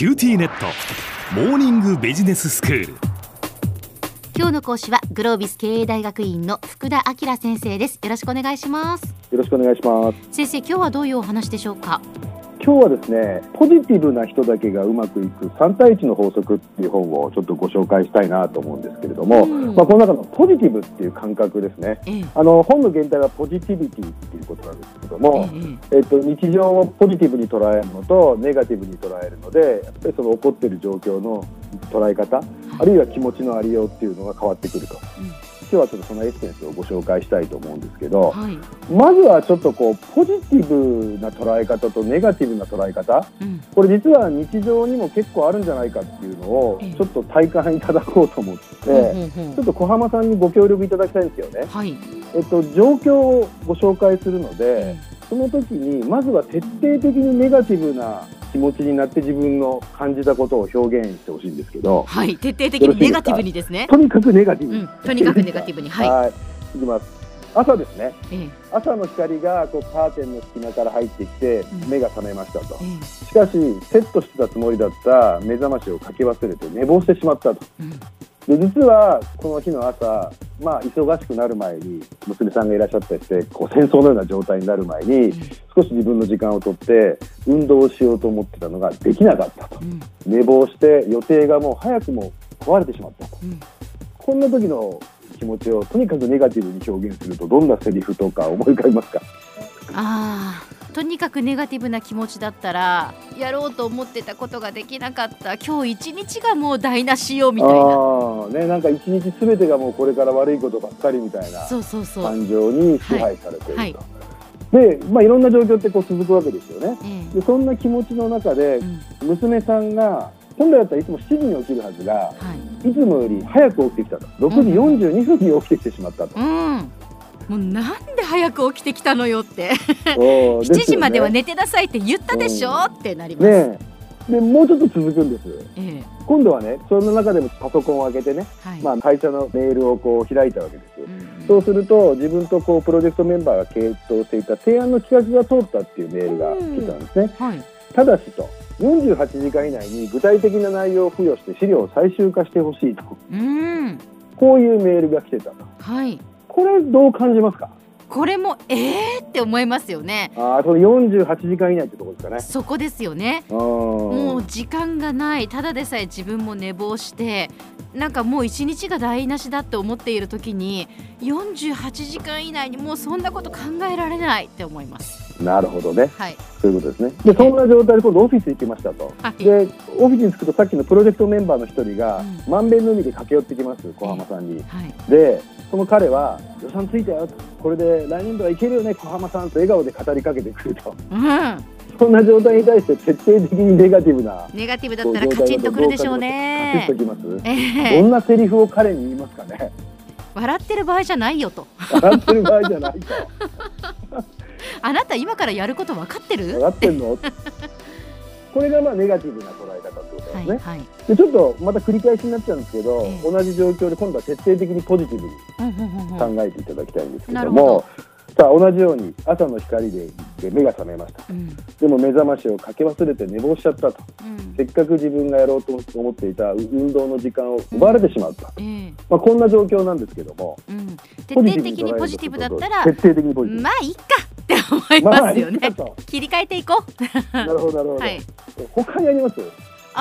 キューティーネット。モーニングビジネススクール。今日の講師はグロービス経営大学院の福田明先生です。よろしくお願いします。よろしくお願いします。先生今日はどういうお話でしょうか？今日はですねポジティブな人だけがうまくいく3対1の法則っていう本をちょっとご紹介したいなと思うんですけれども、うん。まあ、この中のポジティブっていう感覚ですね。ええ。あの本の原題はポジティビティっていうことなんですけども、ええっと、日常をポジティブに捉えるのとネガティブに捉えるのでやっぱりその起こっている状況の捉え方あるいは気持ちのありようっていうのが変わってくると、日はちょっとそのエッセンスをご紹介したいと思うんですけど、はい、まずはちょっとこうポジティブな捉え方とネガティブな捉え方。うん、これ実は日常にも結構あるんじゃないかっていうのをええ。ちょっと体感いただこうと思って、ほうほうほうちょっと小浜さんにご協力いただきたいんですよね。はい、えっと、状況をご紹介するので、え。その時にまずは徹底的にネガティブな気持ちになって自分の感じたことを表現してほしいんですけど。はい、徹底的にネガティブにですね。とにかくネガティブに、うん、とにかくネガティブに。はい、はい、いきます。朝ですね。ええ。朝の光がこうカーテンの隙間から入ってきてうん。目が覚めましたと、えしかしセットしてたつもりだった目覚ましをかけ忘れて寝坊してしまったと。えうんで実はこの日の朝、まあ、忙しくなる前に娘さんがいらっしゃったりしてこう戦争のような状態になる前に少し自分の時間をとって運動をしようと思ってたのができなかったと。うん。寝坊して予定がもう早くも壊れてしまったと。うん。こんな時の気持ちをとにかくネガティブに表現するとどんなセリフとか思い浮かびますか？あーとにかくネガティブな気持ちだったらやろうと思ってたことができなかった今日一日がもう台無しよみたいな。ねなんか一日すべてがもうこれから悪いことばっかりみたいなそうそうそう、感情に支配されていると、はい。で、まあ、いろんな状況ってこう続くわけですよね。えでそんな気持ちの中でえうん。娘さんが本来だったらいつも7時に起きるはずがはい。いつもより早く起きてきたと。6時42分に起きてきてしまったと、うんもうなんで早く起きてきたのよって。おー7時まではね寝てなさいって言ったでしょってなります、ねえ。でもうちょっと続くんです。ええ。今度はねその中でもパソコンを開けてね、はい、まあ、会社のメールをこう開いたわけですうんそうすると自分とこうプロジェクトメンバーが検討していた提案の企画が通ったっていうメールが来たんですね。はい。ただしと48時間以内に具体的な内容を付与して資料を最終化してほしいと。うん。こういうメールが来てたと。はいこれどう感じますか？これもええー、って思いますよね。ああその48時間以内ってところですかね。そこですよね。もう時間がない。ただでさえ自分も寝坊してなんかもう一日が台無しだって思っている時に48時間以内にもうそんなこと考えられないって思います。なるほどね。はい。そういうことですね。でそんな状態で今度オフィス行きましたと。はい。でオフィスに着くとさっきのプロジェクトメンバーの一人がうまんべんの海で駆け寄ってきます小浜さんに。はい。でその彼は予算ついたよ。とこれで来年度はいけるよね。小浜さんと笑顔で語りかけてくると。うん。そんな状態に対して徹底的にネガティブな。ネガティブだったらカチンとくるでしょうね。カチッときます、ええ。どんなセリフを彼に言いますかね。笑ってる場合じゃないよと。笑ってる場合じゃないと。あなた今からやること分かってる？笑ってんの？これがまあネガティブな捉え方とですね、はいはい。でちょっとまた繰り返しになっちゃうんですけど、ええ。同じ状況で今度は徹底的にポジティブにうんうんうんうん。考えていただきたいんですけども、さあ同じように朝の光でで目が覚めました。うん。でも目覚ましをかけ忘れて寝坊しちゃったと。うん。せっかく自分がやろうと思っていた運動の時間を奪われてしまった、ええ。まあ、こんな状況なんですけどもうん。徹底的にポジティブだったら徹底的にポジティブ。まあいいかって思いますよね、まあ切り替えていこう。なるほどなるほど、はい。他にあります？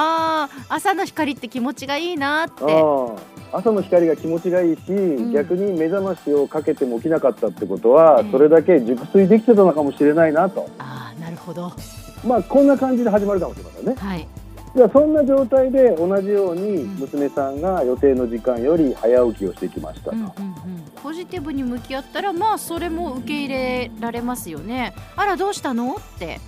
ああ朝の光って気持ちがいいなって。ああ朝の光が気持ちがいいし、ん。逆に目覚ましをかけても起きなかったってことは、うん。それだけ熟睡できてたのかもしれないなと。ああなるほど。まあこんな感じで始まるかもしれませんね。はい。ではそんな状態で同じようにうん。娘さんが予定の時間より早起きをしてきましたと、うんうんうん。ポジティブに向き合ったらまあそれも受け入れられますよね。あらどうしたの？って。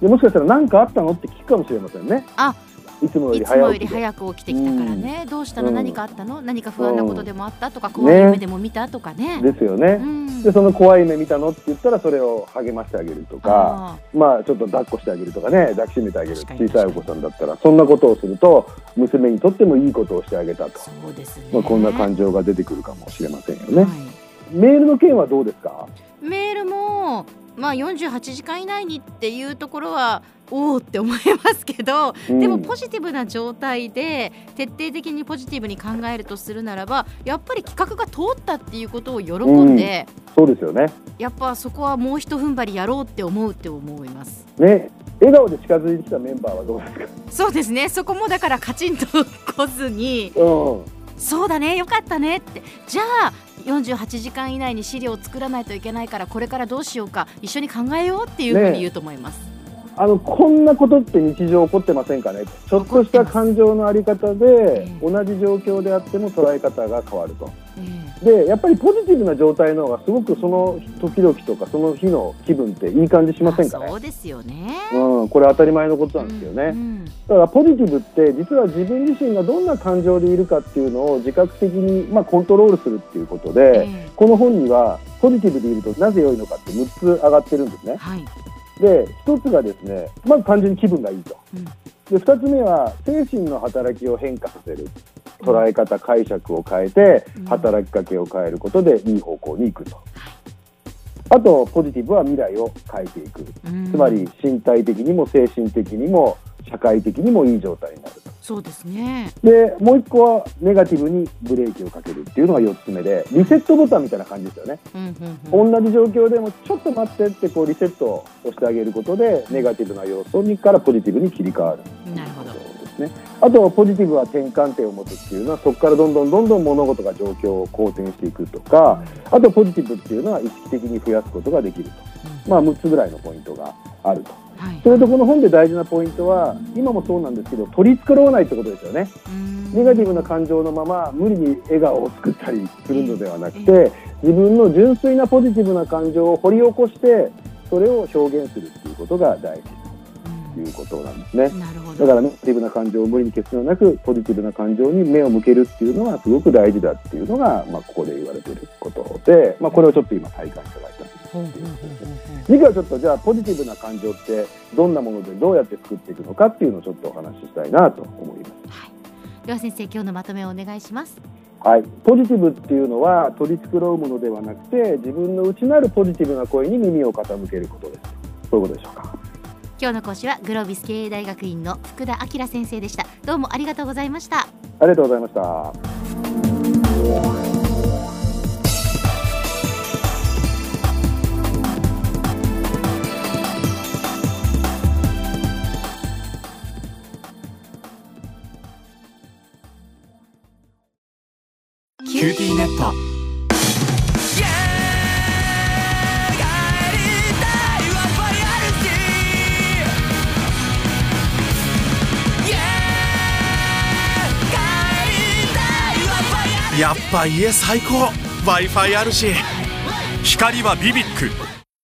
でもしかしたら何かあったの？って聞くかもしれませんね。あいつもより早く起きてきたからね、どうしたの、うん。何かあったの？何か不安なことでもあった？とか、ん怖い夢でも見た？とかね。ですよね、うん。でその怖い目見たのって言ったらそれを励ましてあげるとかあまあちょっと抱っこしてあげるとかね。抱きしめてあげる。小さいお子さんだったらそんなことをすると娘にとってもいいことをしてあげたと、そうですね、まあ、こんな感情が出てくるかもしれませんよね、はい。メールの件はどうですか？メールも、まあ、48時間以内にっていうところはおおって思いますけど、うんでもポジティブな状態で徹底的にポジティブに考えるとするならばやっぱり企画が通ったっていうことを喜んで、そうですよね。やっぱそこはもうひと踏ん張りやろうって思うって思います。ね、笑顔で近づいてきたメンバーはどうですか？そうですねそこもだからカチンと来ずにうん。そうだねよかったねってじゃあ48時間以内に資料を作らないといけないからこれからどうしようか一緒に考えようっていうふうに言うと思います。あのこんなことって日常起こってませんかね？ちょっとした感情のあり方でえ同じ状況であっても捉え方が変わると。えでやっぱりポジティブな状態の方がすごくその時々とかその日の気分っていい感じしえませんかね？あ。そうですよね。うん、これ当たり前のことなんですよね。うんだからポジティブって実は自分自身がどんな感情でいるかっていうのを自覚的に、まあ、コントロールするっていうことで、ええこの本にはポジティブでいるとなぜ良いのかって6つ上がってるんですね。はい。で1つがですねまず単純に気分がいいと。うん。で2つ目は精神の働きを変化させる。捉え方解釈を変えてうん。働きかけを変えることでいい方向に行くと。あとポジティブは未来を変えていく。うん。つまり身体的にも精神的にも社会的にもいい状態になると。そうですね。でもう一個はネガティブにブレーキをかけるっていうのが4つ目でリセットボタンみたいな感じですよね、うんうんうん同じ状況でもちょっと待ってってこうリセットを押してあげることでネガティブな要素にからポジティブに切り替わるなるほど。ですね。あとポジティブは転換点を持つっていうのはそこからどんどんどんどん物事が状況を好転していくとかあとポジティブっていうのは意識的に増やすことができると、まあ、6つぐらいのポイントがあると。はい。それとこの本で大事なポイントは今もそうなんですけど取り繕わないってことですよね。うん。ネガティブな感情のまま無理に笑顔を作ったりするのではなくて自分の純粋なポジティブな感情を掘り起こしてそれを表現するっていうことが大事。ということなんですね。だからネガティブな感情を無理に消すのなくポジティブな感情に目を向けるっていうのはすごく大事だっていうのが、まあ、ここで言われていることで、まあ、これをちょっと今体感いただいた次回はちょっとじゃあポジティブな感情ってどんなものでどうやって作っていくのかっていうのをちょっとお話ししたいなと思います。では先生今日のまとめをお願いします。はい、ポジティブっていうのは取り繕うものではなくて自分の内なるポジティブな声に耳を傾けることです。そういうことでしょうか今日の講師はグロービス経営大学院の福田明先生でした。どうもありがとうございました。ありがとうございましたやっぱ家最高。W i f i あるし。光はビビック。